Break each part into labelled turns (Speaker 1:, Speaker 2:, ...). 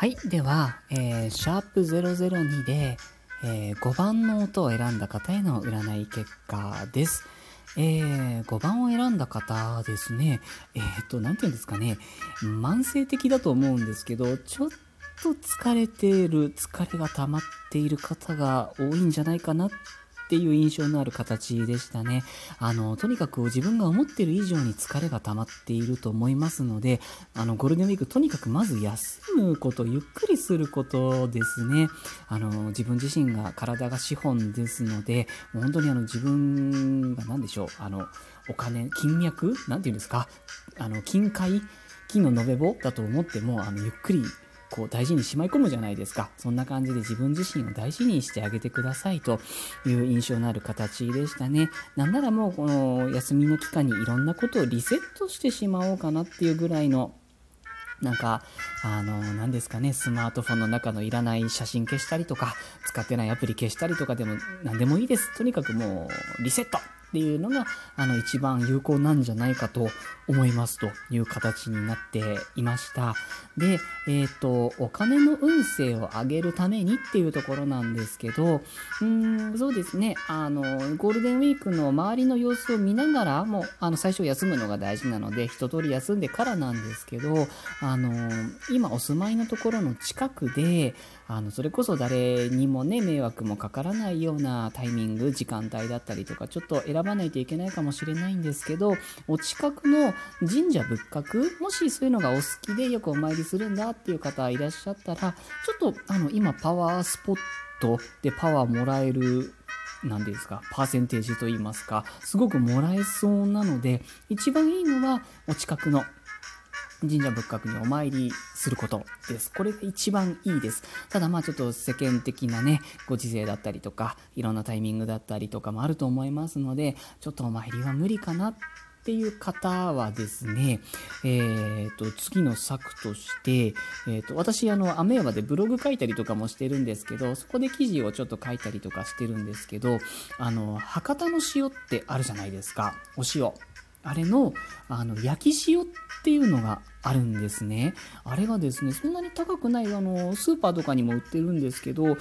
Speaker 1: はい。では、えー、シャープ002で、えー、5番の音を選んだ方への占い結果です。えー、5番を選んだ方ですね、えー、っと、なんていうんですかね、慢性的だと思うんですけど、ちょっと疲れている、疲れが溜まっている方が多いんじゃないかなっていう印象のある形でしたね。あの、とにかく自分が思ってる以上に疲れが溜まっていると思いますので、あの、ゴールデンウィークとにかくまず休むこと、ゆっくりすることですね。あの、自分自身が体が資本ですので、もう本当にあの、自分が何でしょう、あの、お金、金脈なんて言うんですかあの、金塊金の延べ棒だと思っても、あの、ゆっくりこう大事にしまい込むじゃないですか。そんな感じで自分自身を大事にしてあげてくださいという印象のある形でしたね。なんならもうこの休みの期間にいろんなことをリセットしてしまおうかなっていうぐらいのなんか、あの、何ですかね、スマートフォンの中のいらない写真消したりとか、使ってないアプリ消したりとかでも何でもいいです。とにかくもう、リセットっていうのが、あの、一番有効なんじゃないかと思いますという形になっていました。で、えっ、ー、と、お金の運勢を上げるためにっていうところなんですけど、うん、そうですね、あの、ゴールデンウィークの周りの様子を見ながら、も、あの、最初休むのが大事なので、一通り休んでからなんですけど、あの、今お住まいのところの近くで、あの、それこそ誰にもね、迷惑もかからないようなタイミング、時間帯だったりとか、ちょっと選ばないといけないかもしれないんですけど、お近くの神社仏閣、もしそういうのがお好きでよくお参りするんだっていう方いらっしゃったら、ちょっと、あの、今パワースポットでパワーもらえる何ですか、パーセンテージと言いますか、すごくもらえそうなので、一番いいのはお近くの神社仏閣にお参りすることです。これが一番いいです。ただまあちょっと世間的なね、ご時世だったりとか、いろんなタイミングだったりとかもあると思いますので、ちょっとお参りは無理かなっていう方はですね、えっ、ー、と、次の策として、えっ、ー、と、私、あの、アメーバでブログ書いたりとかもしてるんですけど、そこで記事をちょっと書いたりとかしてるんですけど、あの、博多の塩ってあるじゃないですか。お塩。あれの、あの、焼き塩っていうのがあるんですね。あれがですね、そんなに高くない、あの、スーパーとかにも売ってるんですけど、こ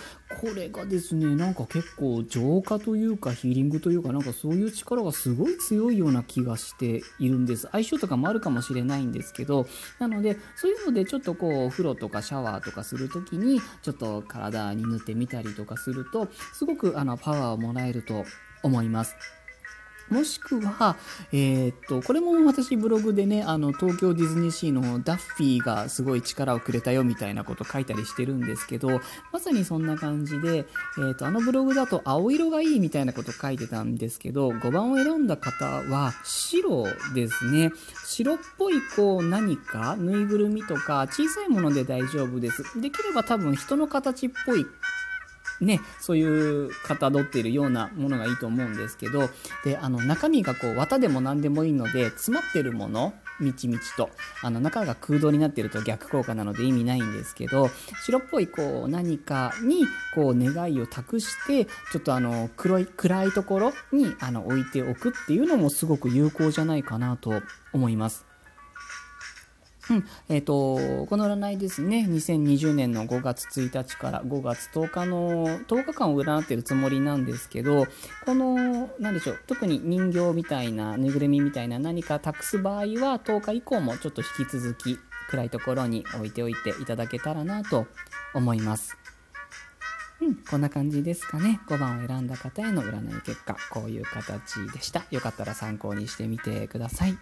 Speaker 1: れがですね、なんか結構浄化というかヒーリングというか、なんかそういう力がすごい強いような気がしているんです。相性とかもあるかもしれないんですけど、なので、そういうのでちょっとこう、お風呂とかシャワーとかするときに、ちょっと体に塗ってみたりとかすると、すごくあの、パワーをもらえると思います。もしくは、えー、っと、これも私ブログでね、あの、東京ディズニーシーのダッフィーがすごい力をくれたよみたいなこと書いたりしてるんですけど、まさにそんな感じで、えー、っと、あのブログだと青色がいいみたいなこと書いてたんですけど、5番を選んだ方は白ですね。白っぽいこう何か、ぬいぐるみとか小さいもので大丈夫です。できれば多分人の形っぽいね、そういうかたどっているようなものがいいと思うんですけど、で、あの、中身がこう、綿でも何でもいいので、詰まってるもの、みちみちと、あの、中が空洞になってると逆効果なので意味ないんですけど、白っぽいこう、何かに、こう、願いを託して、ちょっとあの、黒い、暗いところに、あの、置いておくっていうのもすごく有効じゃないかなと思います。うん。え、ー、と、この占いですね、2020年の5月1日から5月10日の10日間を占ってるつもりなんですけど、この、なんでしょう、特に人形みたいな、ぬいぐるみみたいな何か託す場合は、10日以降もちょっと引き続き暗いところに置いておいていただけたらなと思います。うん、こんな感じですかね。5番を選んだ方への占い結果、こういう形でした。よかったら参考にしてみてください。